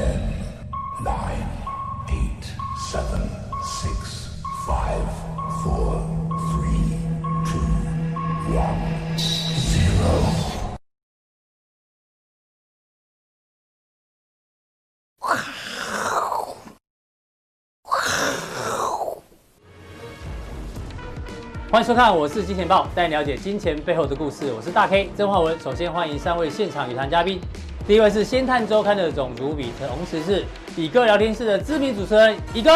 Ten, nine, eight, seven, six, five, four, three, two, one, zero. 欢迎收看，我是金钱爆，带你了解金钱背后的故事。我是大 K 曾焕文。首先欢迎三位现场与谈嘉宾，第一位是《先探周刊》的总主笔，同时是乙哥聊天室的知名主持人乙哥。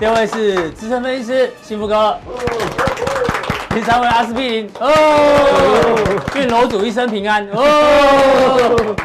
第二位是资深分析师幸福哥。第三位阿司匹林。哦，愿楼主一生平安。哦，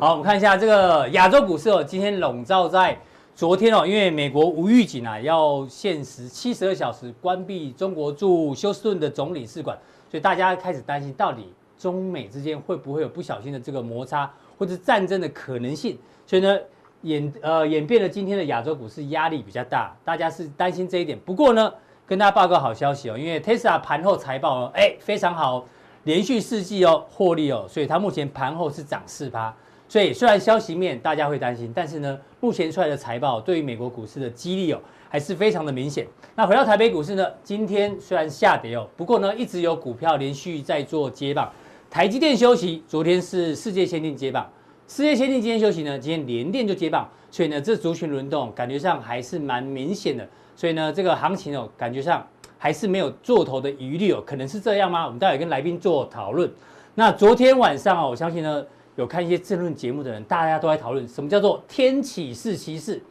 好，我们看一下这个亚洲股市哦，今天笼罩在。昨天哦，因为美国无预警啊，要限时七十二小时关闭中国驻休斯顿的总领事馆，所以大家开始担心，到底中美之间会不会有不小心的这个摩擦或者战争的可能性？所以呢，演呃演变了今天的亚洲股市压力比较大，大家是担心这一点。不过呢，跟大家报告好消息哦，因为 Tesla 盘后财报哦，哎非常好，连续四季哦获利哦，所以它目前盘后是涨四趴。所以虽然消息面大家会担心，但是呢，目前出来的财报对于美国股市的激励哦，还是非常的明显。那回到台北股市呢，今天虽然下跌哦，不过呢，一直有股票连续在做接棒。台积电休息，昨天是世界先进接棒，世界先进今天休息呢，今天联电就接棒，所以呢，这族群轮动感觉上还是蛮明显的。所以呢，这个行情哦，感觉上还是没有做头的余地哦，可能是这样吗？我们待会跟来宾做讨论。那昨天晚上哦，我相信呢。有看一些政论节目的人，大家都在讨论什么叫做天启四骑士。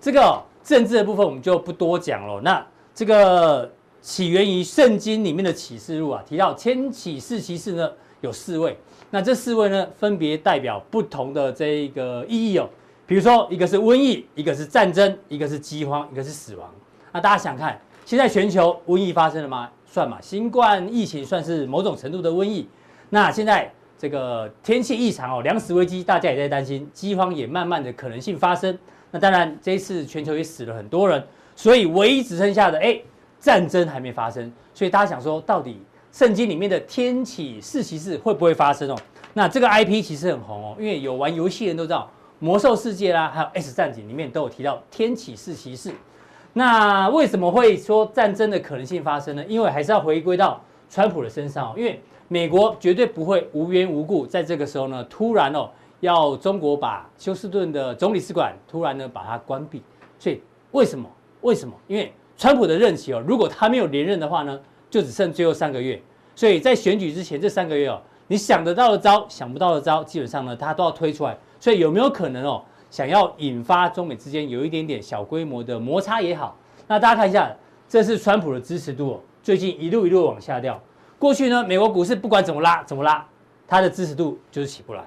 这个、政治的部分我们就不多讲了。那这个起源于圣经里面的启示录啊，提到天启四骑士呢有四位，那这四位呢分别代表不同的这个意义哦。比如说一个是瘟疫，一个是战争，一个是饥荒，一个是死亡。那大家想看，现在全球瘟疫发生了吗？算嘛，新冠疫情算是某种程度的瘟疫。那现在。这个天气异常哦，粮食危机大家也在担心，饥荒也慢慢的可能性发生。那当然，这一次全球也死了很多人，所以唯一只剩下的哎，战争还没发生。所以大家想说，到底圣经里面的天启四骑士会不会发生哦？那这个 IP 其实很红哦，因为有玩游戏的人都知道，魔兽世界啦，还有 S 战警里面都有提到天启四骑士。那为什么会说战争的可能性发生呢？因为还是要回归到川普的身上哦，因为。美国绝对不会无缘无故在这个时候呢，突然哦要中国把休斯顿的总领事馆突然呢把它关闭。所以为什么？为什么？因为川普的任期哦，如果他没有连任的话呢，就只剩最后三个月。所以在选举之前这三个月哦，你想得到的招，想不到的招，基本上呢他都要推出来。所以有没有可能哦，想要引发中美之间有一点点小规模的摩擦也好？那大家看一下，这是川普的支持度哦，最近一路一路往下掉。过去呢，美国股市不管怎么拉怎么拉，它的支持度就是起不来，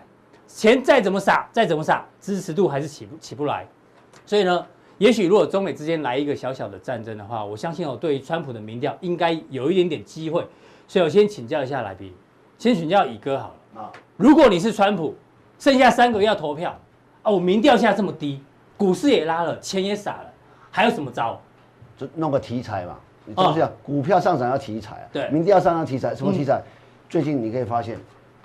钱再怎么撒再怎么撒，支持度还是起不起不来。所以呢，也许如果中美之间来一个小小的战争的话，我相信哦，对于川普的民调应该有一点点机会。所以我先请教一下来宾，先请教乙哥好了啊。如果你是川普，剩下三个月要投票啊，我民调现在这么低，股市也拉了，钱也撒了，还有什么招？就弄个题材嘛。就是这样，股票上涨要题材啊，对，民调要上涨题材，什么题材？最近你可以发现，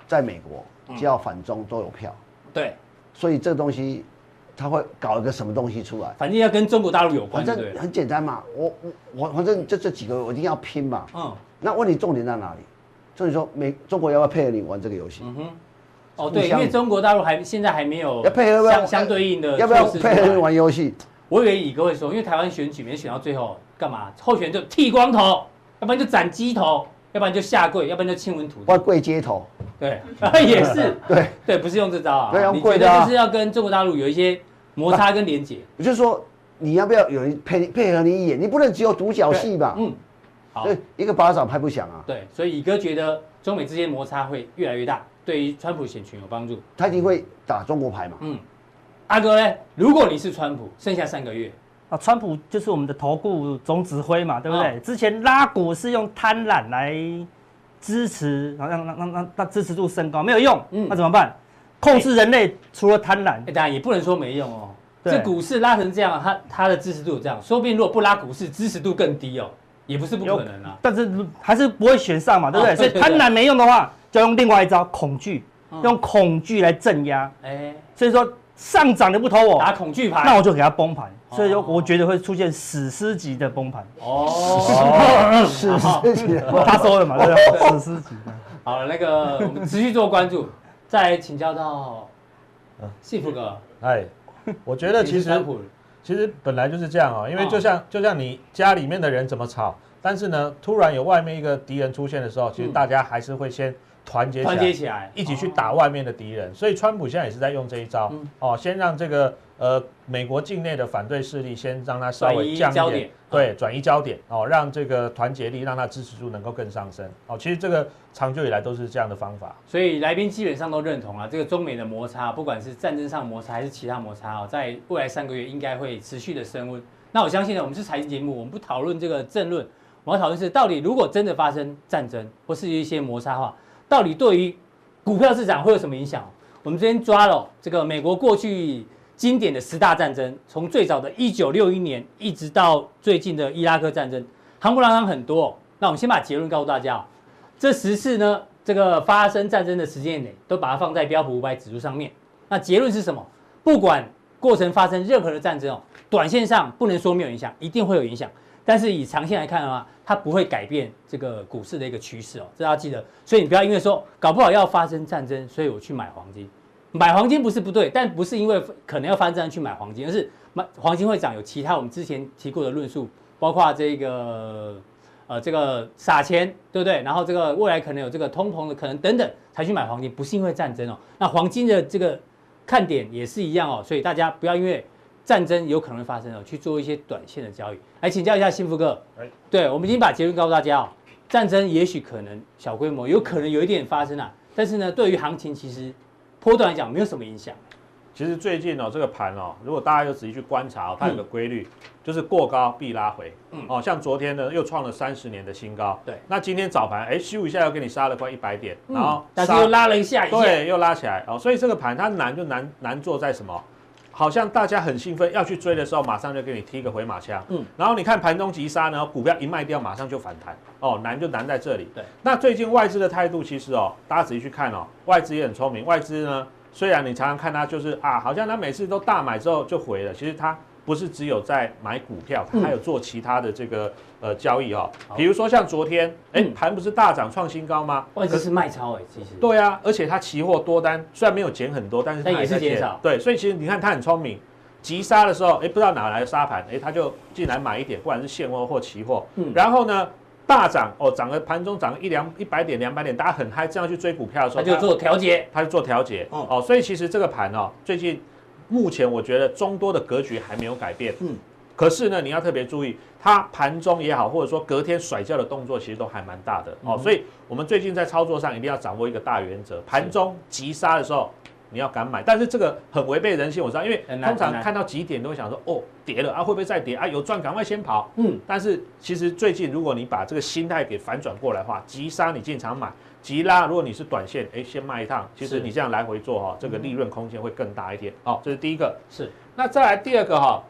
在美国只要反中都有票，对，所以这个东西他会搞一个什么东西出来？反正要跟中国大陆有关，反正很简单嘛，我我我反正就这几个我一定要拼嘛，嗯，那问题重点在哪里？所以说美中国要不要配合你玩这个游戏？嗯哼，哦对，因为中国大陆还现在还没有要配合相相对应的，要不要配合你玩游戏？我以为乙哥会说，因为台湾选举没选到最后。干嘛？候选人就剃光头，要不然就斩鸡头，要不然就下跪，要不然就亲吻土地。或跪街头。对，也是。对对，不是用这招啊。对，你觉得就是要跟中国大陆有一些摩擦跟连结。也就是说，你要不要有人配配合你演？你不能只有独角戏吧？嗯。好。一个巴掌拍不响啊。对，所以乙哥觉得中美之间摩擦会越来越大，对于川普选群有帮助。他一定会打中国牌嘛？嗯。阿哥呢？如果你是川普，剩下三个月。啊，川普就是我们的投顾总指挥嘛，对不对？哦、之前拉股是用贪婪来支持，然后让让让让让支持度升高，没有用。嗯，那怎么办？控制人类除了贪婪，当然也不能说没用哦。对这股市拉成这样，它它的支持度有这样，说不定如果不拉股市，支持度更低哦，也不是不可能啊。但是还是不会选上嘛，对不对？哦、对对对，所以贪婪没用的话，就要用另外一招恐惧。用恐惧来镇压。哎，所以说上涨的不投我，打恐惧牌，那我就给他崩盘。所以说，我觉得会出现史诗级的崩盘。哦，史诗级，他说的嘛，对不对？史诗级。好了，那个我们持续做关注，再来请教到幸福哥。哎，我觉得其实其实本来就是这样哦，因为就像就像你家里面的人怎么吵，但是呢，突然有外面一个敌人出现的时候，其实大家还是会先团结团结起来，一起去打外面的敌人。所以川普现在也是在用这一招哦，先让这个。呃，美国境内的反对势力先让它稍微降一点，对，转移焦点哦，让这个团结力，让它支持度能够更上升哦。其实这个长久以来都是这样的方法。所以来宾基本上都认同啊，这个中美的摩擦，不管是战争上摩擦还是其他摩擦哦，在未来三个月应该会持续的升温。那我相信呢，我们是财经节目，我们不讨论这个政论，我要讨论是到底如果真的发生战争或是一些摩擦的话，到底对于股票市场会有什么影响？我们今天抓了这个美国过去。经典的十大战争，从最早的一九六一年，一直到最近的伊拉克战争，夯不啷当很多。那我们先把结论告诉大家，这十次呢，这个发生战争的时间点，都把它放在标普五百指数上面。那结论是什么？不管过程发生任何的战争哦，短线上不能说没有影响，一定会有影响。但是以长线来看的话，它不会改变这个股市的一个趋势哦，这要记得。所以你不要因为说搞不好要发生战争，所以我去买黄金。买黄金不是不对，但不是因为可能要发生战争去买黄金，而是买黄金会涨，有其他我们之前提过的论述，包括这个呃这个撒钱，对不对？然后这个未来可能有这个通膨的可能等等，才去买黄金，不是因为战争哦。那黄金的这个看点也是一样哦，所以大家不要因为战争有可能发生哦，去做一些短线的交易。来请教一下幸福哥，对，我们已经把结论告诉大家哦，战争也许可能小规模，有可能有一点发生啊，但是呢，对于行情其实。波段来讲没有什么影响。其实最近哦，这个盘哦，如果大家有仔细去观察，它有个规律，就是过高必拉回。嗯。哦，像昨天呢，又创了三十年的新高。对。那今天早盘，哎，咻一下又给你杀了快一百点，然后但是又拉了一下，对，又拉起来。哦，所以这个盘它难就难难做在什么？好像大家很兴奋要去追的时候，马上就给你踢个回马枪。嗯。然后你看盘中急杀呢，股票一卖掉，马上就反弹。哦，难就难在这里。对。那最近外资的态度其实哦，大家仔细去看哦，外资也很聪明。外资呢，虽然你常常看它就是啊，好像它每次都大买之后就回了，其实它不是只有在买股票，它还有做其他的这个呃交易哦。比如说像昨天，哎，盘不是大涨创新高吗？外资是卖超哎，其实。对啊，而且它期货多单虽然没有减很多，但是它也是减少。对，所以其实你看它很聪明。急杀的时候，哎，不知道哪来的杀盘，哎，他就进来买一点，不管是现货或期货。嗯，然后呢，大涨哦，涨了盘中涨了一两一百点、两百点，大家很嗨，这样去追股票的时候，他就做调节，他就做调节。哦哦，所以其实这个盘哦，最近目前我觉得中多的格局还没有改变。嗯，可是呢，你要特别注意，它盘中也好，或者说隔天甩掉的动作，其实都还蛮大的。哦，所以我们最近在操作上一定要掌握一个大原则：盘中急杀的时候。你要敢买，但是这个很违背人性，我知道，因为通常看到几点都会想说，哦，跌了啊，会不会再跌啊？有赚赶快先跑。嗯，但是其实最近如果你把这个心态给反转过来的话，急杀你进场买，急拉如果你是短线，哎，先卖一趟，其实你这样来回做哈，这个利润空间会更大一点。好，这是第一个。是，那再来第二个哈，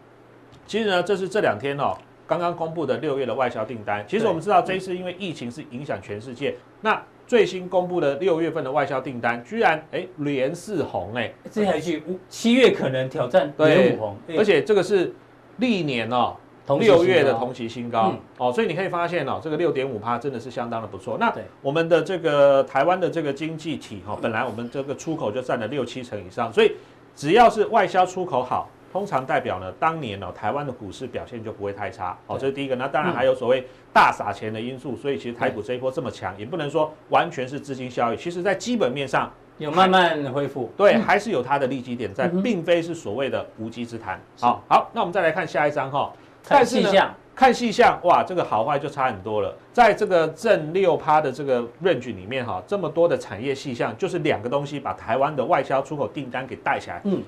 其实呢，这是这两天哦刚刚公布的六月的外销订单。其实我们知道这一次因为疫情是影响全世界，那。最新公布的六月份的外销订单，居然哎连四红哎，这还是七月可能挑战连五红，而且这个是历年哦六月的同期新高哦，所以你可以发现哦，这个六点五趴真的是相当的不错。那我们的这个台湾的这个经济体哈，本来我们这个出口就占了六七成以上，所以只要是外销出口好。通常代表呢，当年呢、哦，台湾的股市表现就不会太差。哦，这是第一个。那当然还有所谓大撒钱的因素，所以其实台股这一波这么强，也不能说完全是资金效益。其实，在基本面上有慢慢恢复，对，还是有它的利基点在，并非是所谓的无稽之谈。好，好，那我们再来看下一张哈。看细项，看细项，哇，这个好坏就差很多了。在这个正六趴的这个 range 里面哈，这么多的产业细项，就是两个东西把台湾的外销出口订单给带起来。嗯，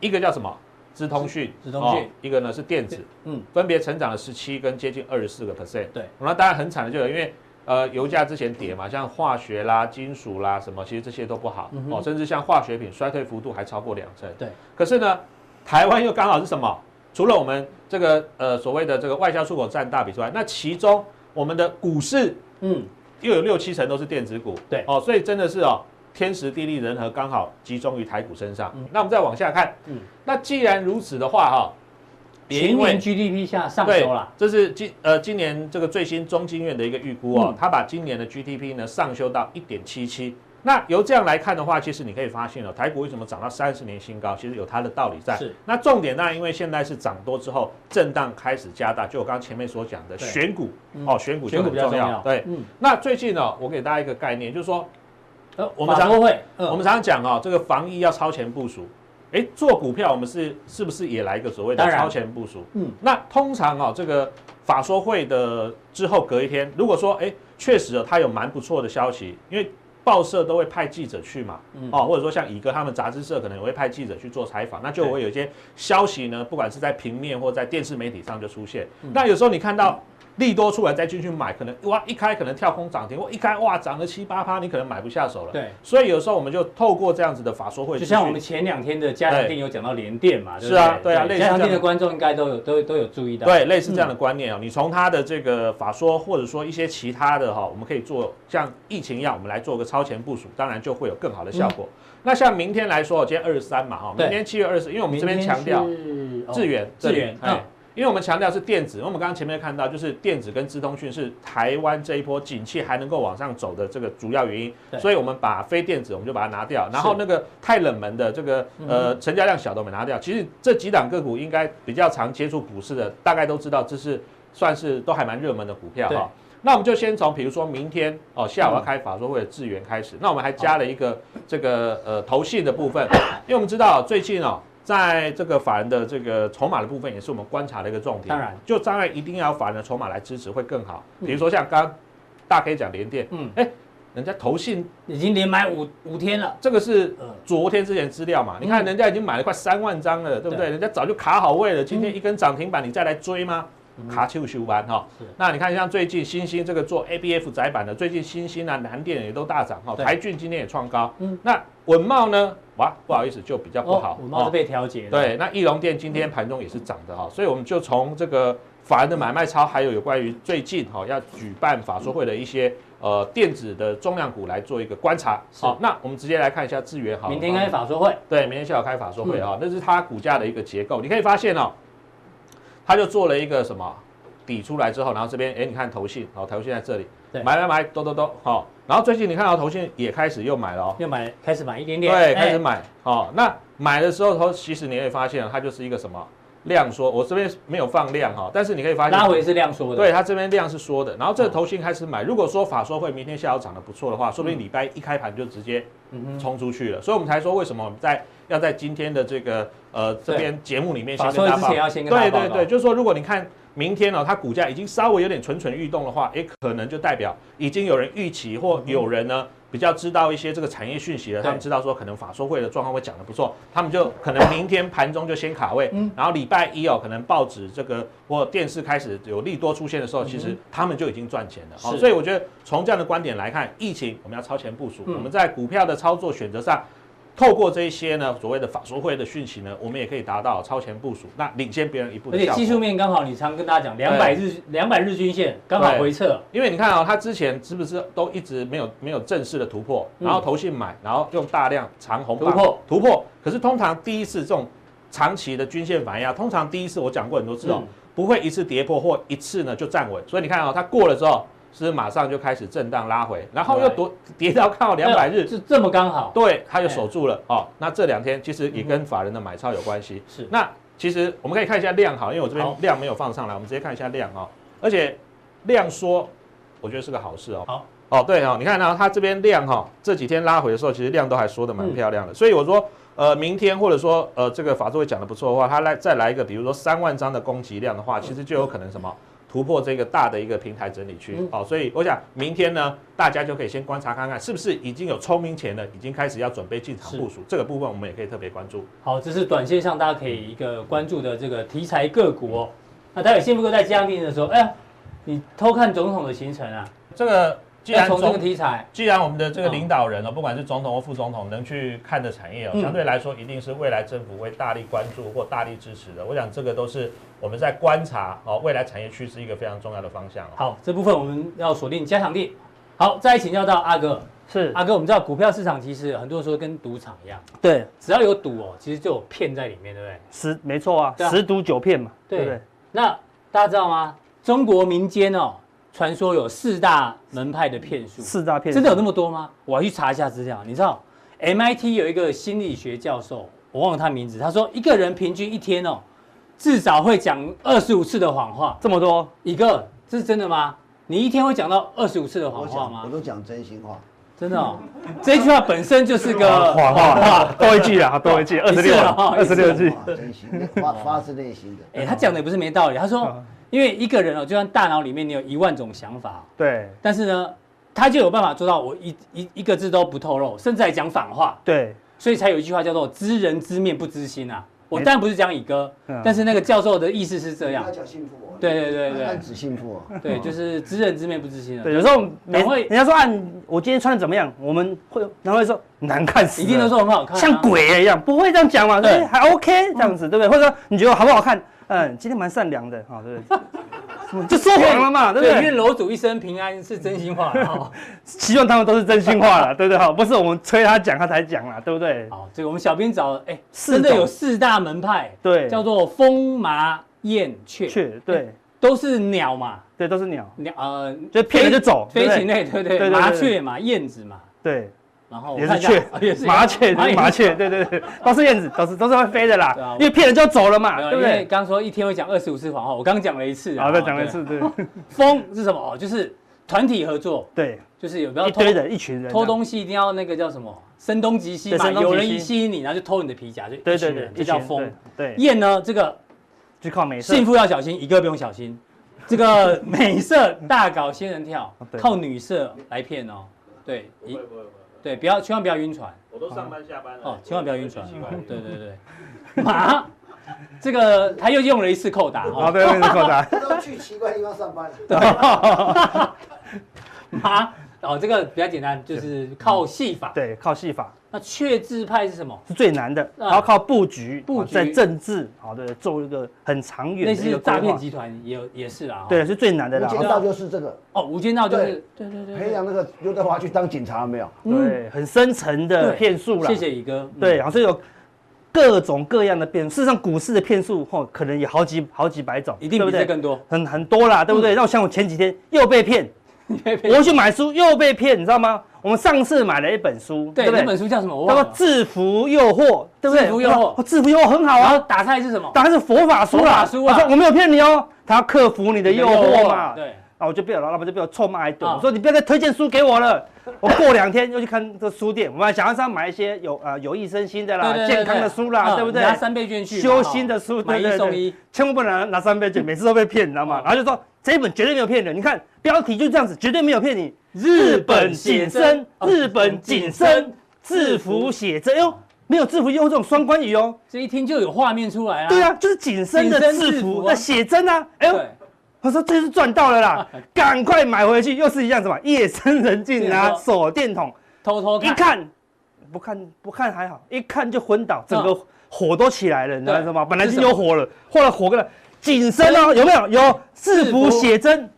一个叫什么？资通讯，资通讯，一个呢是电子，嗯，分别成长了十七跟接近二十四个 percent，对，那当然很惨的就有，因为呃油价之前跌嘛，像化学啦、金属啦什么，其实这些都不好。哦，甚至像化学品衰退幅度还超过两成，对。可是呢，台湾又刚好是什么？除了我们这个呃所谓的这个外销出口占大比之外，那其中我们的股市，嗯，又有六七成都是电子股，对，哦，所以真的是哦。天时地利人和刚好集中于台股身上。嗯、那我们再往下看，嗯，那既然如此的话，哈，全年 GDP 下上修了，这是今呃今年这个最新中经院的一个预估哦，他、嗯、把今年的 GDP 呢上修到一点七七。那由这样来看的话，其实你可以发现哦，台股为什么涨到三十年新高，其实有它的道理在。是。那重点呢因为现在是涨多之后震荡开始加大，就我刚刚前面所讲的选股哦，选股选股比较重要。对。嗯。那最近呢，我给大家一个概念，就是说，呃，我们常会，我们常常讲哦，这个防疫要超前部署。哎，做股票我们是是不是也来一个所谓的超前部署？嗯。那通常哦，这个法说会的之后隔一天，如果说哎，确实哦，它有蛮不错的消息，因为。报社都会派记者去嘛，哦，或者说像乙哥他们杂志社可能也会派记者去做采访，那就会有一些消息呢，不管是在平面或在电视媒体上就出现。那有时候你看到。利多出来再进去买，可能哇一开可能跳空涨停，或一开哇涨了七八趴，你可能买不下手了。对，所以有时候我们就透过这样子的法说会，就像我们前两天的加强錠有讲到联电嘛，是啊，对啊，类似加强錠的观众应该都有都都有注意到，对，类似这样的观念哦。你从他的这个法说，或者说一些其他的哈，我们可以做像疫情一样，我们来做个超前部署，当然就会有更好的效果。那像明天来说，今天二十三嘛哈，明天七月二十，因为我们这边强调智源智源，哎。因为我们强调是电子，因为我们刚刚前面看到，就是电子跟资通讯是台湾这一波景气还能够往上走的这个主要原因，所以我们把非电子我们就把它拿掉，然后那个太冷门的这个呃成交量小的我们拿掉。其实这几档个股应该比较常接触股市的，大概都知道这是算是都还蛮热门的股票哈。那我们就先从比如说明天哦下午要开法说会的智源开始，那我们还加了一个这个呃投信的部分，因为我们知道最近哦。在这个法人的这个筹码的部分，也是我们观察的一个重点。当然，就当然一定要法人的筹码来支持会更好。比如说像刚刚大 K 讲联电，嗯，哎，人家投信已经连买五五天了，这个是昨天之前资料嘛？你看人家已经买了快三万张了，对不对？人家早就卡好位了，今天一根涨停板，你再来追吗？卡丘修班哈。那你看像最近新兴这个做 ABF 窄板的，最近新兴啊南电也都大涨哈，台骏今天也创高。嗯，那稳懋呢？哇，不好意思，就比较不好。稳懋是被调节的。对，那义隆电今天盘中也是涨的哈，所以我们就从这个法人的买卖超，还有有关于最近哈要举办法说会的一些呃电子的重量股来做一个观察。好，那我们直接来看一下智源好。明天开法说会。对，明天下午开法说会啊，那是它股价的一个结构。你可以发现哦，它就做了一个什么底出来之后，然后这边哎，你看投信，好，投信在这里。对，买买买，都都都好。然后最近你看到投信也开始又买了哦，又买，开始买一点点。对，开始买。好，那买的时候，投其实你会发现它就是一个什么量缩。我这边没有放量哈，但是你可以发现拉回是量缩的。对，它这边量是缩的。然后这个投信开始买，如果说法说会明天下午涨得不错的话，说不定礼拜一开盘就直接冲出去了。所以我们才说为什么我们在要在今天的这个呃这边节目里面先跟大家报。对对对，就是说如果你看。明天呢，它股价已经稍微有点蠢蠢欲动的话，也，可能就代表已经有人预期或有人呢比较知道一些这个产业讯息了。他们知道说可能法说会的状况会讲得不错，他们就可能明天盘中就先卡位，然后礼拜一哦，可能报纸这个或电视开始有利多出现的时候，其实他们就已经赚钱了。好，所以我觉得从这样的观点来看，疫情我们要超前部署，我们在股票的操作选择上。透过这一些呢，所谓的法说会的讯息呢，我们也可以达到超前部署，那领先别人一步。而且技术面刚好，你常跟大家讲，两百日两百日均线刚好回撤。因为你看啊、哦，它之前是不是都一直没有没有正式的突破，然后投信买，然后用大量长红突破突破。可是通常第一次这种长期的均线反压，通常第一次我讲过很多次哦，嗯、不会一次跌破或一次呢就站稳。所以你看啊、哦，它过了之后。是马上就开始震荡拉回，然后又跌跌到靠两百日，是这么刚好，对，它就守住了哦。那这两天其实也跟法人的买超有关系。是，那其实我们可以看一下量哈，因为我这边量没有放上来，我们直接看一下量哦。而且量缩，我觉得是个好事哦。好，哦对哦，你看到它这边量哈，这几天拉回的时候，其实量都还缩的蛮漂亮的。所以我说，呃，明天或者说呃这个法说会讲的不错的话，它来再来一个，比如说三万张的供给量的话，其实就有可能什么？突破这个大的一个平台整理区，好，所以我想明天呢，大家就可以先观察看看，是不是已经有聪明钱了，已经开始要准备进场部署。这个部分我们也可以特别关注。好，这是短线上大家可以一个关注的这个题材个股哦。那待会幸福哥在加定的时候，哎呀，你偷看总统的行程啊？这个。既然从这个题材，既然我们的这个领导人哦，不管是总统或副总统，能去看的产业哦，相对来说一定是未来政府会大力关注或大力支持的。我想这个都是我们在观察哦，未来产业趋势一个非常重要的方向。好，这部分我们要锁定加强力。好，再请教到阿哥，是阿哥，我们知道股票市场其实很多人说跟赌场一样，对，只要有赌哦，其实就有骗在里面，对不对？十没错啊，啊十赌九骗嘛，对对不对？那大家知道吗？中国民间哦，传说有四大门派的骗术，四大骗术真的有那么多吗？我要去查一下资料。你知道，MIT 有一个心理学教授，我忘了他名字，他说一个人平均一天哦，至少会讲二十五次的谎话。这么多，一个，这是真的吗？你一天会讲到二十五次的谎我话吗讲我？都讲真心话。真的哦，这一句话本身就是个谎话，多一句啊，多一句，二十六，哦二十六句，真心发发自内心的。哎，他讲的也不是没道理。他说嗯，因为一个人哦，就算大脑里面你有一万种想法，对但是呢，他就有办法做到我一一一个字都不透露，甚至还讲反话，对，所以才有一句话叫做“知人知面不知心”啊。我当然不是讲乙哥嗯，但是那个教授的意思是这样他。讲幸福哦。对对对对暗指幸福我。对，就是知人知面不知心啊。对，有时候没然后会人家说按我今天穿的怎么样，我们会然后会说难看死，一定都说很好看啊，像鬼一样，不会这样讲嘛？对对，还 OK 这样子，对不对？或者说你觉得我好不好看？嗯，今天蛮善良的，好，对不对？就说谎了嘛，对不对，愿？楼主一生平安是真心话哈。希望他们都是真心话了，对不对？哈，不是我们催他讲他才讲啦，对不对？好，这个我们小编找，哎，四真的有四大门派，对，叫做风麻燕雀，雀，对。都是鸟嘛，对，都是鸟，鸟呃，就骗了就走，飞禽类，对对对。麻雀嘛，燕子嘛，对，然后我也是 雀啊也是麻雀，麻雀，对对对，都是燕子，都是都是会飞的啦对啊，因为骗人就走了嘛，对不对？因为刚说一天会讲二十五次谎话，我刚讲了一次啊，好，再哦对讲一次，对 风是什么？哦，就是团体合作，对，就是有不要偷一堆人，一群人，偷东西一定要那个叫什么？声东击西嘛，对声东击西有人一吸引你，然后就偷你的皮夹，就对对对一群人，这叫风。，对，燕呢，这个就靠美色，幸福要小心，一个不用小心。这个 美色大搞仙人跳靠女色来骗哦。对，一不会不会不会，对，不要千万不要晕船我都上班下班了哦，千万不要晕船。对对对，马，这个他又用了一次扣打啊，对。扣打，都去奇怪地方上班了。马哦，这个比较简单，就是靠戏法。对，靠戏法那确制派是什么？是最难的，啊然后靠布局，布局哦在政治，好的，做一个很长远的类似诈骗集团也有也是啦。哦对，是最难的啦。无间道就是这个，哦，无间道就是对对对培养那个刘德华去当警察，有没有？对，很深层的对骗术啦。谢谢宇哥。嗯对，然后所以有各种各样的骗，事实上股市的骗术，哦，可能有好几好几百种，一定？比这更多。很很多啦，对不对？那我像我前几天又被骗，我去买书又被骗，你知道吗？我们上次买了一本书，对，不对？那本书叫什么？我叫做《。制服诱惑》，对不对？制服诱惑哦，制服诱惑很好啊。然后打开是什么？打开是佛法书啦，佛法书啊我说我没有骗你哦，他要克服你的诱惑嘛。对，啊，我就被我老板就被我臭骂一顿，啊我说你不要再推荐书给我了。我过两天又去看这书店，我们想要上买一些有啊有益身心的啦、健康的书啦，嗯对不对？拿三倍券去修心的书，买一对对对送一，千万不能拿拿三倍券，每次都被骗，你知道吗？哦然后就说这一本绝对没有骗人，你看标题就这样子，绝对没有骗你。日本写真哦日本紧身制服写真，哎呦，没有制服用这种双关语哦。这一听就有画面出来啊。对啊，就是紧身的紧身制制服啊服的写真啊，哎呦。对，我说这是赚到了啦，赶快买回去，又是一样什么夜深人静拿，手电筒，偷偷看。一看不看不看还好，一看就昏倒，整个火都起来了，你知道吗？本来就有火了，后来火个了，紧身哦，有没有？有制服写真，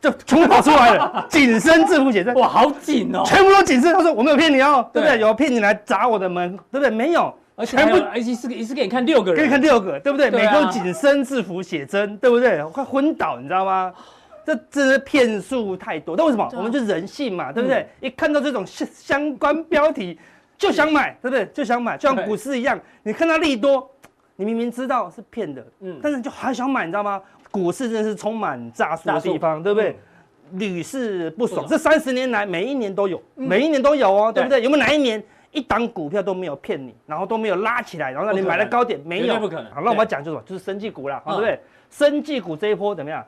就全部跑出来了，紧身制服写真，哇，好紧哦。全部都紧身。他说我没有骗你哦，对不？对有骗你来砸我的门，对不对？没有，而且而且是一次给你看六个人。给你看六个，对不对？每个都紧身制服写真，对不对？快昏倒，你知道吗？这真的骗术太多。但为什么？啊我们就人性嘛，对不对？一看到这种相相关标题就想买，对不对？就想买，就像股市一样，你看到利多，你明明知道是骗的，嗯但是你就还想买，你知道吗？股市真的是充满诈术的地方，对不对？屡试不爽，不爽这三十年来每一年都有，每一年都有哦，对不对？有没有哪一年一档股票都没有骗你，然后都没有拉起来，然后让你买了高点？没有，不可能好，那我们要讲就是什么？就是生技股啦，嗯对不对？生技股这一波怎么样？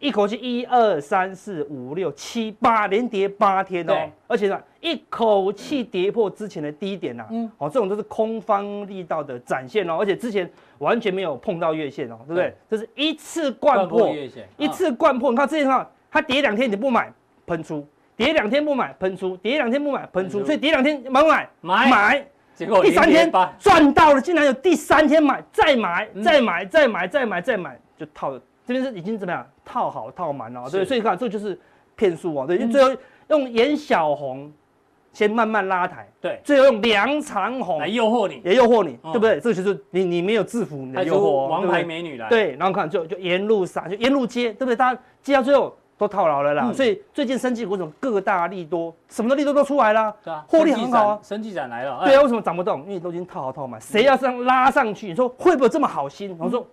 一口气一二三四五六七八连跌八天哦对，而且呢，一口气跌破之前的低点呐，嗯哦，这种都是空方力道的展现哦，而且之前完全没有碰到月线哦，对不对？这是一次灌破，月线一次灌破。你看之前看它跌两天你不买，喷出；跌两天不买，喷出；跌两天不买，喷出。所以跌两天买不买？买买。结果第三天赚到了，竟然有第三天买，再买，嗯再买，再买，再买，再买，就套了。这边是已经怎么样？套好套满了，对，是所以看这就是骗术哦。对，嗯最后用颜小红先慢慢拉抬，对，最后用梁长红来诱惑你，也诱惑你，对不对？这个就是你你没有制服你的诱惑，王牌美女来，对，然后看就就沿路撒，就沿路接，对不对？大家接到最后都套牢了啦。所以最近生技股什么各大利多，什么的利多都出来了，对啊，获利很好啊，生技展来了，对啊，为什么涨不动？因为都已经套好套满，谁要这样拉上去？你说会不会这么好心？我说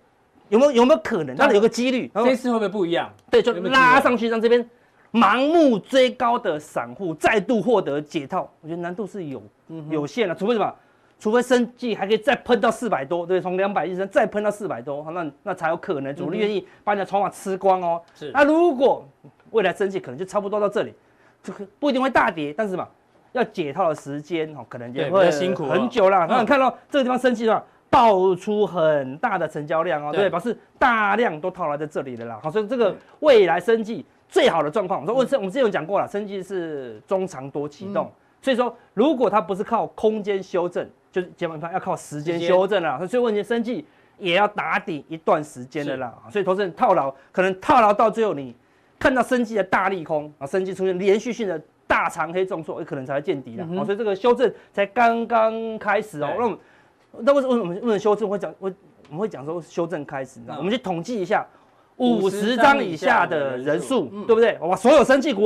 有没有有没有可能？当然有个几率，这次会不会不一样？对，就拉上去让这边。盲目追高的散户再度获得解套，我觉得难度是有有限的，除非什么？除非生技还可以再喷到四百多，对，从两百一十再喷到四百多，那那才有可能主力愿意把你的筹码吃光哦。是。那如果未来生技可能就差不多到这里，这个不一定会大跌，但是嘛，要解套的时间哦，可能也会辛苦很久啦。那你看到这个地方生技的话，爆出很大的成交量哦，对，表示大量都套牢在这里的啦。好，所以这个未来生技。最好的状况，我说我之我们之前有讲过了，生技是中长多启动，所以说如果它不是靠空间修正，就是基本上要靠时间修正了。所以问题生计也要打底一段时间的啦。所以投资人套牢，可能套牢到最后你看到生计的大利空啊，生计出现连续性的大长黑重挫，也可能才会见底了。所以这个修正才刚刚开始哦。那我们那为什么为什么修正会讲？我我们会讲说修正开始，我们去统计一下。五十张以下的人数，对不对？哇，所有生技股，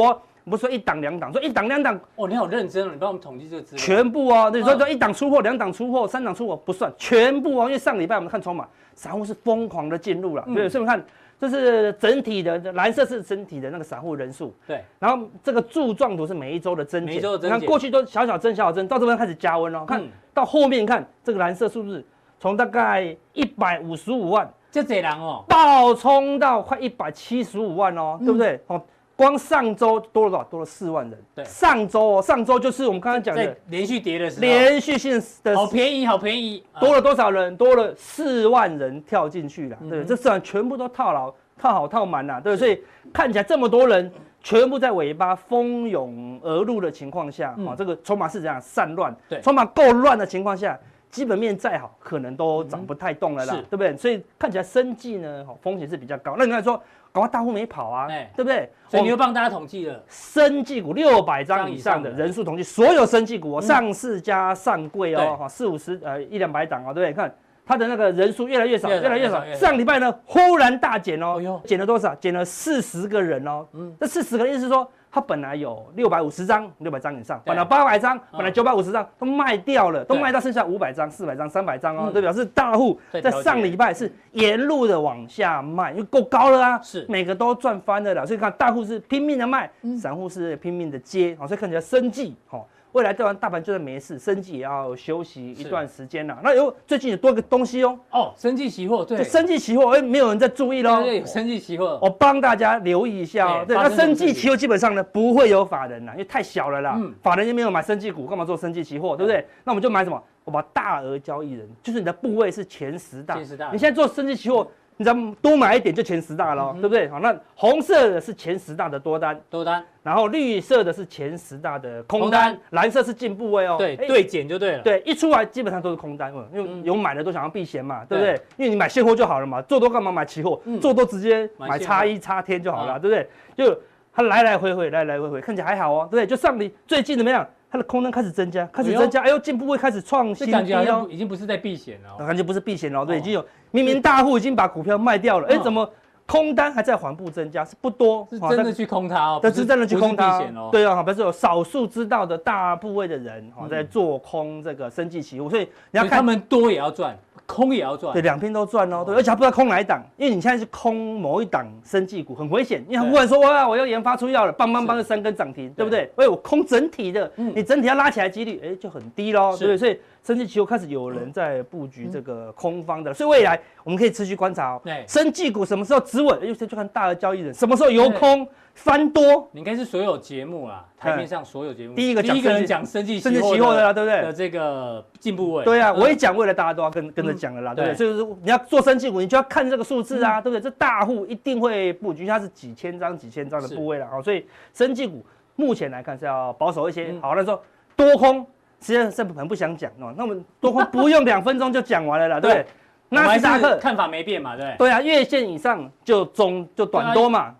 不是说一档两档，说一档两档哦，你好认真哦，你帮我们统计这个资料。全部哦，你说说一档出货，两档出货，三档出货不算，全部哦，因为上礼拜我们看筹码，散户是疯狂的进入了，对，所以我们看这是整体的蓝色是整体的那个散户人数，对，然后这个柱状图是每一周的增减，你看过去都小小增小小增，到这边开始加温哦，看到后面看这个蓝色数字从大概一百五十五万。就这样哦，暴冲到快一百七十五万哦，对不对？哦，光上周多了多少？多了四万人。对，上周哦，上周就是我们刚刚讲的连续跌的时候，连续性的好便宜，好便宜，多了多少人？多了四万人跳进去了。对，这市场全部都套牢，套好套满了。对，所以看起来这么多人全部在尾巴蜂拥而入的情况下，啊，这个筹码是怎样散乱，对，筹码够乱的情况下。基本面再好，可能都涨不太动了啦，对不对？所以看起来生计呢，风险是比较高。那你看说，搞快大户没跑啊，对不对？所以你又帮大家统计了生技股六百张以上的人数统计，所有生技股上市加上柜哦，四五十呃一两百档哦，对不对？看它的那个人数越来越少，越来越少。上礼拜呢，忽然大减哦，减了多少？减了四十个人哦。嗯，这四十个意思是说。它本来有六百五十张，六百张以上，本来八百张，本来九百五十张都卖掉了，都卖到剩下五百张、四百张、三百张哦，这表示大户在上礼拜是沿路的往下卖，因为够高了啊，是。每个都赚翻了啦，所以看大户是拼命的卖，散户是拼命的接，好，所以看起来生计好。未来这完大盘就算没事，生计也要休息一段时间了。那有最近有多个东西哦。哦，生计期货对，生计期货哎，没有人在注意喽。对，生计期货，我帮大家留意一下哦。对，那生计期货基本上呢不会有法人呐，因为太小了啦。嗯。法人也没有买生计股，干嘛做生计期货？对不对？那我们就买什么？我把大额交易人，就是你的部位是前十大。前十大。你现在做生计期货。你只要多买一点就前十大了，对不对？好，那红色的是前十大的多单，多单，然后绿色的是前十大的空单，蓝色是进部位哦。对，对减就对了。对，一出来基本上都是空单，因为有买的都想要避险嘛，对不对？因为你买现货就好了嘛，做多干嘛买期货？做多直接买差一差天就好了，对不对？就它来来回回，来来回回，看起来还好哦，对不对？就上你最近怎么样？它的空单开始增加，开始增加，哎呦，进步会开始创新低哦，已经不是在避险了，感觉不是避险了，对，已经有明明大户已经把股票卖掉了，哎，怎么空单还在缓步增加？是不多，是真的去空它哦，但是真的去空它，对啊，好，比如说有少数知道的大部位的人哈，在做空这个生计期货，所以你要看他们多也要赚。空也要赚，对，两边都赚哦，对，而且还不知道空哪一档，因为你现在是空某一档生技股，很危险，因为他忽然说哇，我要研发出药了，棒棒棒就三根涨停，对不对？哎，我空整体的，你整体要拉起来几率，哎，就很低喽，对不对？所以生技期货开始有人在布局这个空方的，所以未来我们可以持续观察哦。对，生技股什么时候止稳？哎，先去看大额交易人什么时候由空翻多。你应该是所有节目啊，台面上所有节目第一个第一个人讲生技期货的啦，对不对？的这个进步位，对啊，我一讲，未来大家都要跟跟着讲了啦，对不对？所以说你要做生技股，你就要看这个数字啊，对不对？这大户一定会布局，它是几千张、几千张的部位了啊，所以生技股目前来看是要保守一些。好，那说多空。实际上是很不想讲哦，那我们多空不用两分钟就讲完了啦，对不对？纳斯达克看法没变嘛，对。对啊，月线以上就中就短多嘛，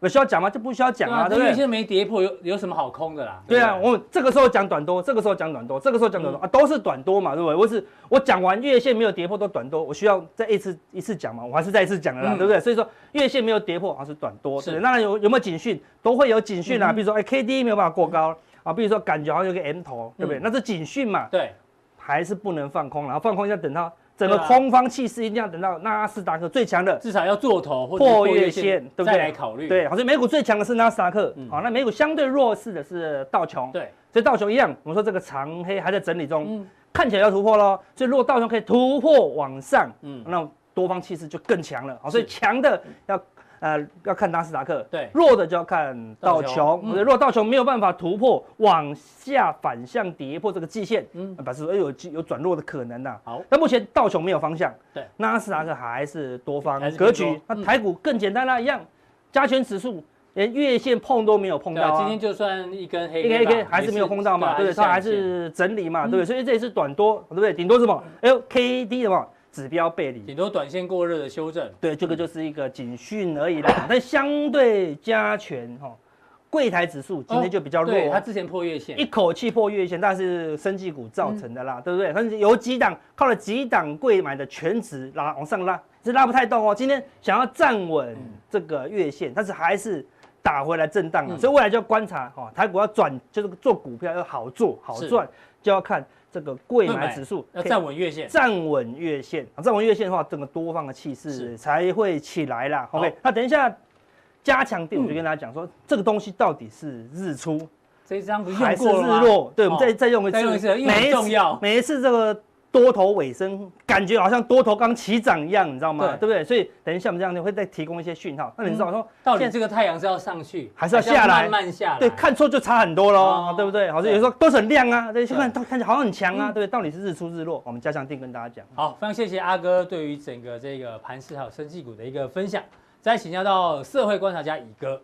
有需要讲吗？就不需要讲啊，对不对？现在没跌破，有有什么好空的啦？对啊，我这个时候讲短多，这个时候讲短多，这个时候讲短多啊，都是短多嘛，对不对？我是我讲完月线没有跌破都短多，我需要再一次一次讲嘛，我还是再一次讲的啦，对不对？所以说月线没有跌破，还是短多，是。那有有没有警讯？都会有警讯啊，比如说哎，K D 没有办法过高啊，比如说感觉好像有个 M 头，对不对？那是警讯嘛，对，还是不能放空，然后放空要等到。整个空方气势一定要等到纳斯达克最强的，至少要做头或破月线，对不对？再来考虑。对，好像美股最强的是纳斯达克，好，那美股相对弱势的是道琼。对，所以道琼一样，我们说这个长黑还在整理中，看起来要突破喽。所以如果道琼可以突破往上，嗯，那多方气势就更强了。好，所以强的要。呃，要看纳斯达克，对，弱的就要看道琼。如果道琼没有办法突破，往下反向跌破这个季线，嗯，表示说有有转弱的可能呐。好，那目前道琼没有方向，对，纳斯达克还是多方格局。那台股更简单啦，一样，加权指数连月线碰都没有碰到，今天就算一根黑，一根黑还是没有碰到嘛，对不对？它还是整理嘛，对不对？所以这也是短多，对不对？顶多是什么？哎呦，K D 什么？指标背离，顶多短线过热的修正，对，这个就是一个警讯而已啦。但相对加权哈，柜台指数今天就比较弱，对，它之前破月线，一口气破月线，但是生技股造成的啦，对不对？它是有几档靠了几档柜买的全值拉往上拉，是拉不太动哦。今天想要站稳这个月线，但是还是打回来震荡了，所以未来就要观察哈，台股要转就是做股票要好做好赚，就要看。这个柜买指数要站稳月线，站稳月线啊，站稳月线的话，整个多方的气势才会起来啦。OK，那等一下加强点，我就跟大家讲说，这个东西到底是日出，这张不还是日落？对，我们再再用一次，每一次每一次这个。多头尾声，感觉好像多头刚起涨一样，你知道吗？对，对不对？所以等一下我们这样会再提供一些讯号。那你知道说，到底这个太阳是要上去，还是要下来？慢慢下来。对，看错就差很多喽，对不对？好像有时候都是很亮啊，对，看看起来好像很强啊，对不对？到底是日出日落？我们加强定跟大家讲。好，非常谢谢阿哥对于整个这个盘势还有生技股的一个分享。再请教到社会观察家乙哥，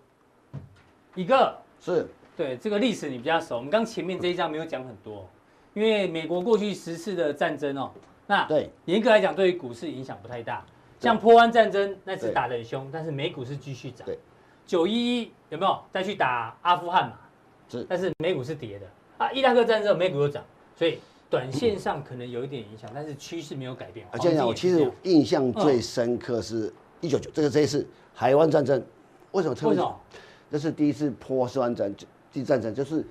乙哥是对这个历史你比较熟，我们刚前面这一章没有讲很多，因为美国过去十次的战争哦。那对严格来讲，对于股市影响不太大。像波湾战争那次打得很凶，但是美股是继续涨。对，九一一有没有再去打阿富汗嘛？是，但是美股是跌的啊。伊拉克战争美股又涨，所以短线上可能有一点影响，但是趋势没有改变。而且我其实印象最深刻是一九九这个这一次海湾战争，为什么特别？为什么？这是第一次波斯湾战第一战争，就是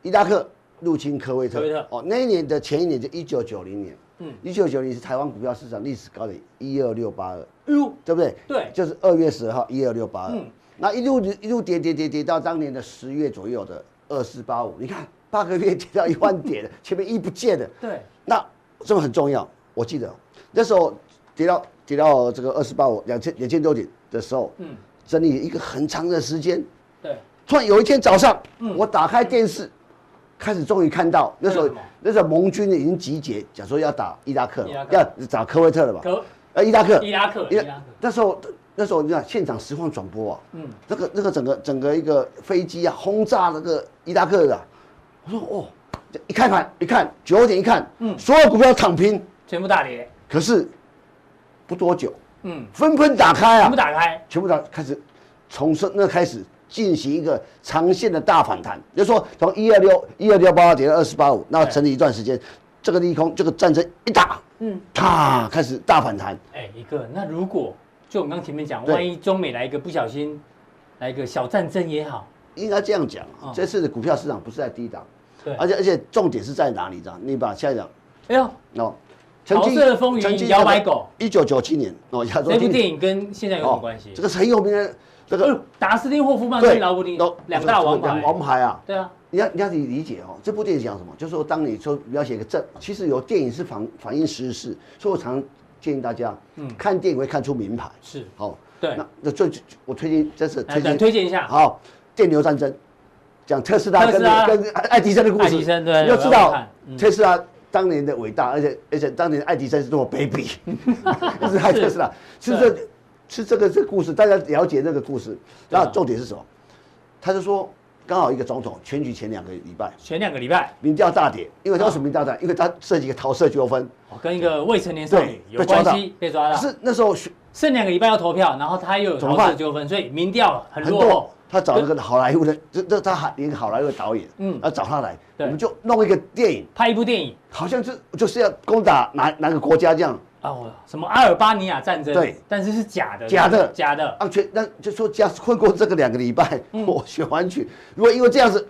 伊拉克入侵科威特。科威特。哦，那一年的前一年就一九九零年。嗯，一九九零是台湾股票市场历史高点一二六八二，哟，对不对？对，就是二月十二号一二六八二，那一路一路跌跌跌跌到当年的十月左右的二四八五，你看八个月跌到一万点了，前面一不见的。对，那这个很重要，我记得那时候跌到跌到这个二四八五两千两千多点的时候，嗯，整理一个很长的时间，对，突然有一天早上，嗯，我打开电视。开始终于看到那时候，那时候盟军已经集结，讲说要打伊拉克，要打科威特了吧？呃，伊拉克，伊拉克，伊拉克。那时候，那时候你看现场实况转播啊，嗯，那个那个整个整个一个飞机啊轰炸那个伊拉克的，我说哦，一开盘一看九点一看，嗯，所有股票躺平，全部大跌。可是不多久，嗯，纷纷打开啊，全部打开，全部打开始从生那开始。进行一个长线的大反弹，就是说从一二六一二六八二跌到二四八五，那整理一段时间，这个利空，这个战争一打，嗯，啪，开始大反弹。哎，一个，那如果就我们刚前面讲，万一中美来一个不小心来一个小战争也好，应该这样讲啊，这次的股票市场不是在低档，对，而且而且重点是在哪里？知道？你把下一讲，哎呦，哦，桃色风云摇摆狗，一九九七年哦，这部电影跟现在有什么关系？这个是很有名的。这个达斯汀霍夫曼跟劳勃丁都两大王牌，王牌啊！对啊，你要你要理理解哦，这部电影讲什么？就是说，当你说描写一个正，其实有电影是反反映时事，所以我常建议大家，嗯，看电影会看出名牌。是，好，对，那那最我推荐这是推荐推荐一下，好，电流战争，讲特斯拉跟跟爱迪生的故事，爱迪生对，你要知道特斯拉当年的伟大，而且而且当年爱迪生是多么卑鄙，就 是爱特斯拉，是这。是这个这个故事，大家了解那个故事。那重点是什么？他就说，刚好一个总统选举前两个礼拜，前两个礼拜民调大跌，因为他为什么民调大跌？因为他涉及一个桃色纠纷，跟一个未成年少女有关系，被抓到。是那时候选剩两个礼拜要投票，然后他又有桃色纠纷，所以民调很落后。他找那个好莱坞的，这这他还连好莱坞的导演，嗯，要找他来，我们就弄一个电影，拍一部电影，好像就就是要攻打哪哪个国家这样。哦，什么阿尔巴尼亚战争？对，但是是假的，假的，假的。啊，全那就说加混过这个两个礼拜，我选完去，如果因为这样子，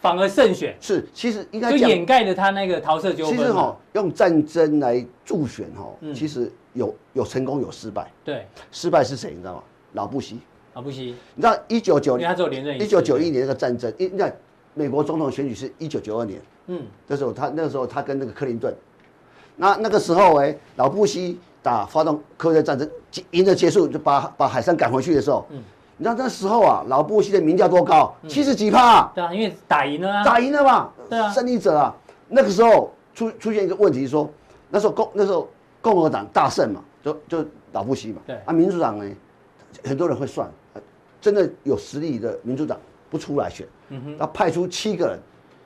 反而胜选。是，其实应该就掩盖了他那个桃色纠纷。其实哈，用战争来助选哈，其实有有成功有失败。对，失败是谁？你知道吗？老布希。老布希，你知道一九九，他只有连任一九九一年那个战争，因为美国总统选举是一九九二年，嗯，那时候他那个时候他跟那个克林顿，那那个时候哎，老布希打发动科威特战争，赢了结束就把把海上赶回去的时候，嗯，你知道那时候啊，老布希的民调多高？七十几趴，对啊，因为打赢了啊，打赢了嘛，对啊，胜利者啊，那个时候出出现一个问题说，那时候共那时候共和党大胜嘛，就就老布希嘛，对。啊，民主党呢，很多人会算。真的有实力的民主党不出来选，嗯哼。他派出七个人，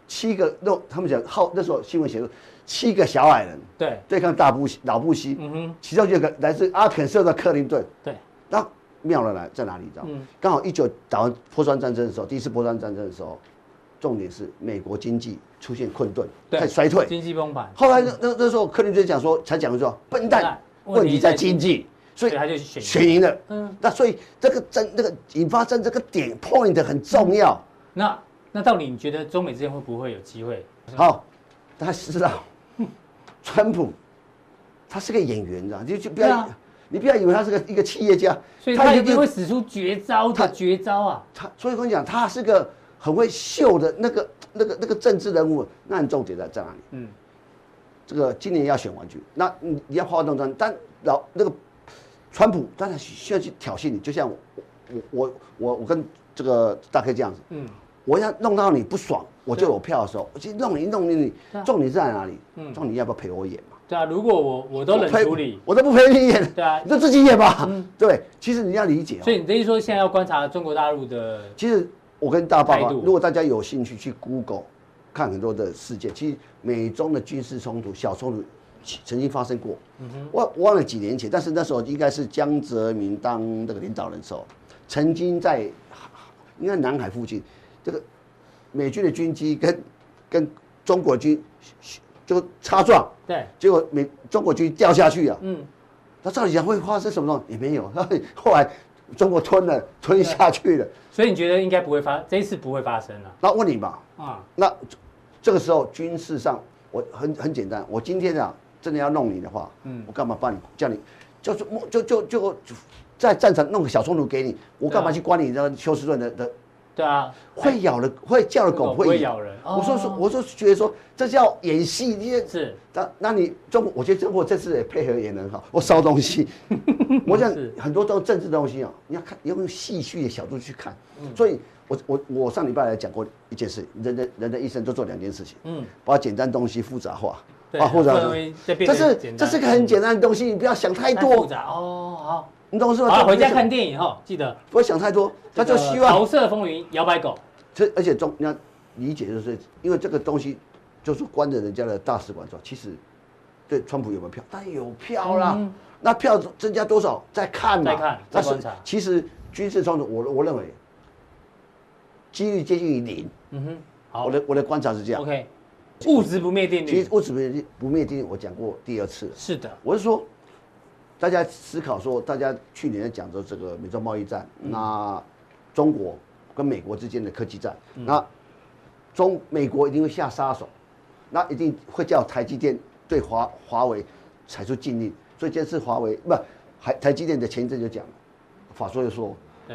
七个那他们讲号那时候新闻写的七个小矮人，对，对抗大布希老布希，嗯哼，其中就个来自阿肯色的克林顿，对，那妙了来在哪里？你知道？刚好一九打完波斯湾战争的时候，第一次波斯湾战争的时候，重点是美国经济出现困顿，开始衰退，经济崩盘。后来那那那时候克林顿讲说，才讲说笨蛋，问题在经济。所以他就选选赢了，嗯，那所以这个争那个引发争这个点 point 很重要。那那到底你觉得中美之间会不会有机会？好，大家知道，川普他是个演员，你知道，就就不要你不要以为他是个一个企业家，所以他一定会使出绝招，他绝招啊！他所以我跟你讲，他是个很会秀的那个那个那个政治人物。那你重点在在哪里？嗯，这个今年要选完去，那你你要发动战，但老那个。川普当然需要去挑衅你，就像我我我我我跟这个大概这样子，嗯，我要弄到你不爽，我就有票的时候，我去弄你弄你你，重点在哪里？嗯，重点要不要陪我演嘛？对啊，如果我我都冷处理，我都不陪你演，对啊，你就自己演吧。嗯，对，其实你要理解。所以你等于说现在要观察中国大陆的，其实我跟大家报告，如果大家有兴趣去 Google 看很多的事件，其实美中的军事冲突小冲突。曾经发生过，我忘了几年前，但是那时候应该是江泽民当那个领导人的时候，曾经在应该南海附近，这个美军的军机跟跟中国军就擦撞，对，结果美中国军掉下去啊，嗯，那照理讲会发生什么东西？也没有，后来中国吞了吞下去了，所以你觉得应该不会发，这一次不会发生了？那问你吧，啊，那这个时候军事上我很很简单，我今天啊。真的要弄你的话，嗯，我干嘛帮你叫你，就是就就就在战场弄个小冲突给你，我干嘛去关你这休斯顿的的？对啊，会咬的会叫的狗会咬人。我说说，我说觉得说这叫演戏，你是那那你中，我觉得中国这次也配合也很好，我烧东西，我想很多都政治东西啊，你要看你要用戏剧的角度去看，所以我我我上礼拜来讲过一件事，人的人的一生都做两件事情，嗯，把简单东西复杂化。啊，或者这是这是个很简单的东西，你不要想太多。哦，好，你懂是吧？好，回家看电影哈，记得不要想太多。他就希望《桃色风云》摇摆狗。这而且中你要理解，就是因为这个东西就是关着人家的大使馆说，其实对川普有没有票？但有票啦，那票增加多少？再看嘛。再看，再观察。其实军事冲突，我我认为几率接近于零。嗯哼，好，我的我的观察是这样。OK。物质不灭定律，其实物质不灭不灭定律，我讲过第二次。是的，我是说，大家思考说，大家去年在讲的这个美洲贸易战，那中国跟美国之间的科技战，那中美国一定会下杀手，那一定会叫台积电对华华为采出禁令。所以这次华为不，台台积电的前一阵就讲了，法说就说，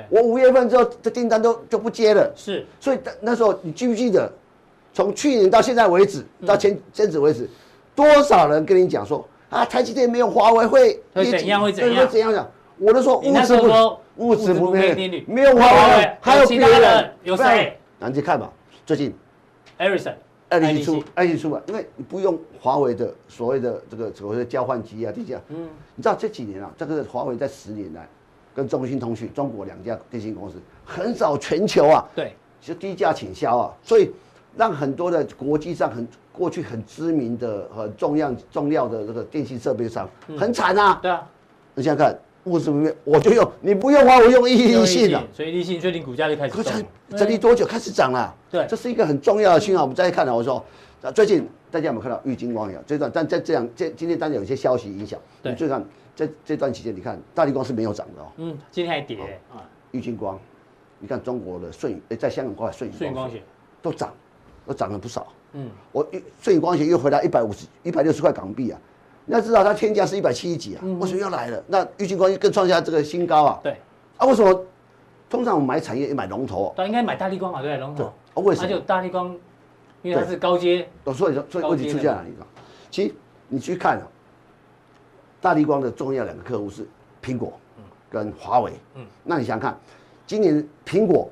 我五月份之后这订单都就不接了。是，所以那时候你记不记得？从去年到现在为止，到前前止为止，多少人跟你讲说啊，台积电没有华为会会怎样会怎样？会怎样讲？我都说物质不物质不灭定律，没有华为还有别人有谁？那你去看吧，最近，Ericsson 爱立信出爱立信出吧，因为你不用华为的所谓的这个所谓的交换机啊这些，嗯，你知道这几年啊，这个华为在十年来跟中兴通讯中国两家电信公司很少全球啊，对，就低价倾销啊，所以。让很多的国际上很过去很知名的很重要重要的这个电信设备商很惨啊！对啊，你想想看，物质不变，我就用，你不用花，我用易利信了。所以利信最近股价就开始可涨，整理多久开始涨了？对，这是一个很重要的讯号。我们再看了，我说，最近大家有没有看到玉金光有这段？但在这样这今天当然有一些消息影响。对，最看在这段期间，你看大立光是没有涨的哦。嗯，今天还跌啊。玉晶光，你看中国的舜宇，在香港过来舜宇，舜宇光学都涨，都涨了不少。嗯，我一最光学又回来一百五十、一百六十块港币啊。你要知道它天价是一百七十几啊，为什么又来了？那玉晶光更创下这个新高啊。对。啊，为什么？通常我们买产业也买龙头。对，应该买大力光嘛，对，龙头。啊，为什么？就大力光，因为它是高阶。所以说，所以问题出现在哪里？其实你去看啊，大力光的重要两个客户是苹果，跟华为。嗯。那你想想看，今年苹果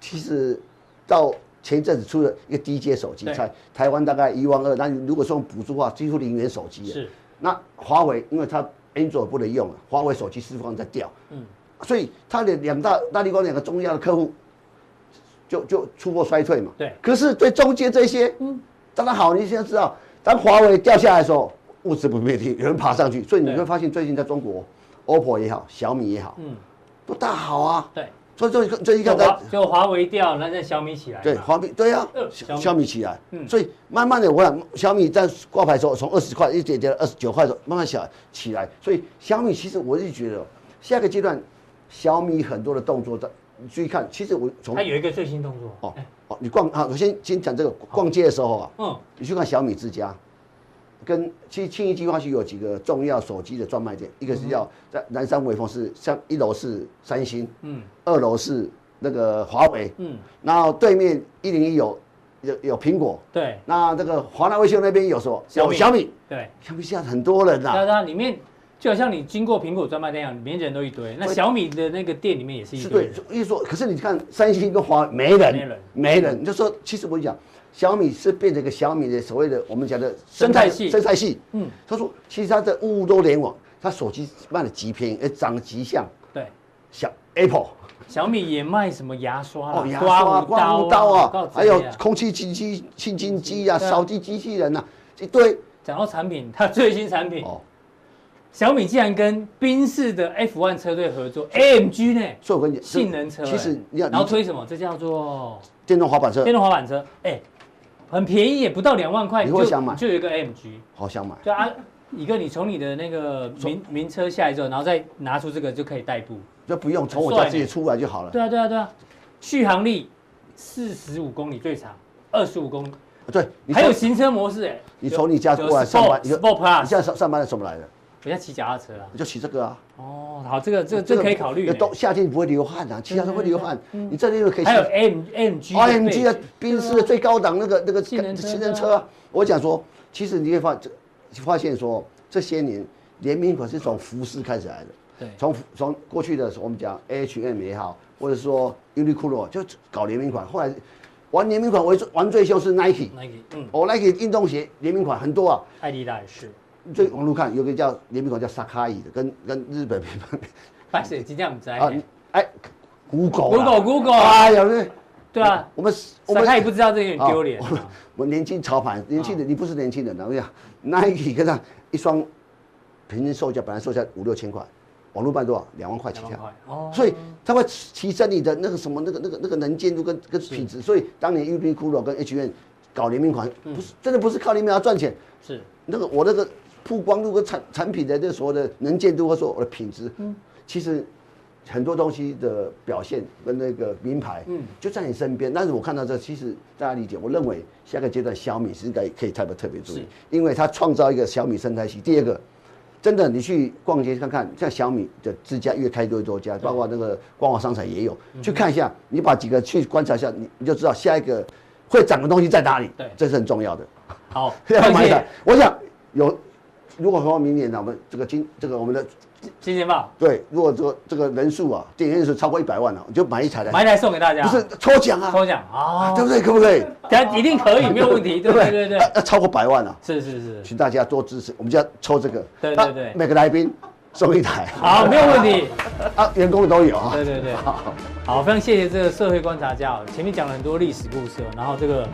其实到。前一阵子出了一个低阶手机，才台湾大概一万二。那你如果说用补助的话，几乎零元手机。是。那华为，因为它 Android 不能用了，华为手机释放在掉。嗯。所以它的两大大力光两个重要的客户，就就出货衰退嘛。对。可是对中间这些，嗯，当然好，你现在知道，当华为掉下来的时候，物质不变，有人爬上去，所以你会发现最近在中国，OPPO 也好，小米也好，嗯，都大好啊。对。所以这这一看，就华为掉，那在小米起来。对，华米对啊，小米起来。嗯，所以慢慢的，我想小米在挂牌的时候，从二十块一点点二十九块的时候，慢慢起来起来。所以小米其实我是觉得，下个阶段小米很多的动作，在你注意看，其实我从它有一个最新动作。哦哦，你逛啊，我先先讲这个逛街的时候啊，嗯，你去看小米之家。跟其实信义计划区有几个重要手机的专卖店，一个是叫在南山微风，是像一楼是三星，嗯，二楼是那个华为，嗯，然后对面一零一有有有苹果，对，那这个华纳威秀那边有什么？有小米，对，小米现在很多人呐，对啊，里面就好像你经过苹果专卖店一样，里面人都一堆，那小米的那个店里面也是一堆，对，意思说，可是你看三星跟华为没人，没人，没人，就说其实我跟你讲。小米是变成一个小米的所谓的我们讲的生态系，生态系。嗯，他说其实它的物物都联网，它手机卖的极便宜，而长得极像。对，小 Apple，小米也卖什么牙刷哦，牙刷、刮胡刀啊，还有空气清新清新机啊，扫地机器人呐，一堆。讲到产品，它最新产品哦，小米竟然跟宾士的 F1 车队合作，AMG 呢？所以我跟你讲，性能车，其实你要然后推什么？这叫做电动滑板车，电动滑板车，哎。很便宜，也不到两万块，你会想买？就有一个 AMG，好想买。就啊，一个你从你的那个名名车下来之后，然后再拿出这个就可以代步，就不用从我家自己出来就好了。对啊，对啊，对啊。续航力四十五公里最长，二十五公里。对，还有行车模式哎。你从你家过来上班，Sport Plus，你现在上上班是怎么来的？人家骑脚踏车啊，你就骑这个啊。哦，好，这个这个这个可以考虑。冬夏天你不会流汗啊，骑脚踏车会流汗。你这里又可以。还有 M M G M G 的宾士的最高档那个那个性能车。我讲说，其实你会发这发现说，这些年联名款是从服饰开始来的。对。从从过去的我们讲 H M 也好，或者说 Uniqlo 就搞联名款，后来玩联名款玩玩最凶是 Nike。Nike，嗯。哦，Nike 运动鞋联名款很多啊。艾迪达也是。最网络看有个叫联名款叫 Sakae 的，跟跟日本品牌。白水晶这样子啊？哎，Google。Google Google。哎呀，对。对啊，我们我们他也不知道这有点丢脸。我年轻潮牌，年轻人你不是年轻人，我跟你讲，Nike 跟他一双平均售价本来售价五六千块，网络卖多少？两万块起跳。哦。所以它会提升你的那个什么那个那个那个能见度跟跟品质。所以当年 Uniqlo 跟 H N 搞联名款，不是真的不是靠联名要赚钱。是。那个我那个。曝光度跟产产品的这所谓的能见度，或者说我的品质，嗯，其实很多东西的表现跟那个名牌，嗯，就在你身边。但是我看到这，其实大家理解，我认为下个阶段小米是应该可以特别特别注意，因为它创造一个小米生态系。第二个，真的你去逛街看看，像小米的之家越开越多家，包括那个光华商场也有，去看一下，你把几个去观察一下，你你就知道下一个会涨的东西在哪里。对，这是很重要的。好，要买的，我想有。如果说明年呢，我们这个金这个我们的金钱豹。对，如果这个这个人数啊，订阅人数超过一百万了，我就买一台来，买一台送给大家，不是抽奖啊，抽奖。啊，对不对？可不可以？一定可以，没有问题，对不对？对对对，要超过百万啊，是是是，请大家多支持，我们就要抽这个，对对对，每个来宾送一台，好，没有问题，啊，员工都有啊，对对对，好，好，非常谢谢这个社会观察家，前面讲了很多历史故事，然后这个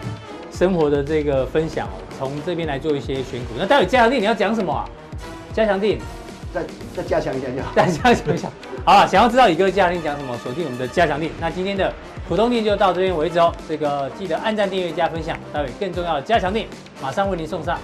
生活的这个分享，从这边来做一些选股，那待会加强定你要讲什么啊？加强定，再再加强一下就好。再加强一下。好了，想要知道宇哥加强定讲什么，锁定我们的加强定。那今天的普通定就到这边为止哦。这个记得按赞、订阅、加分享，待会更重要的加强定马上为您送上。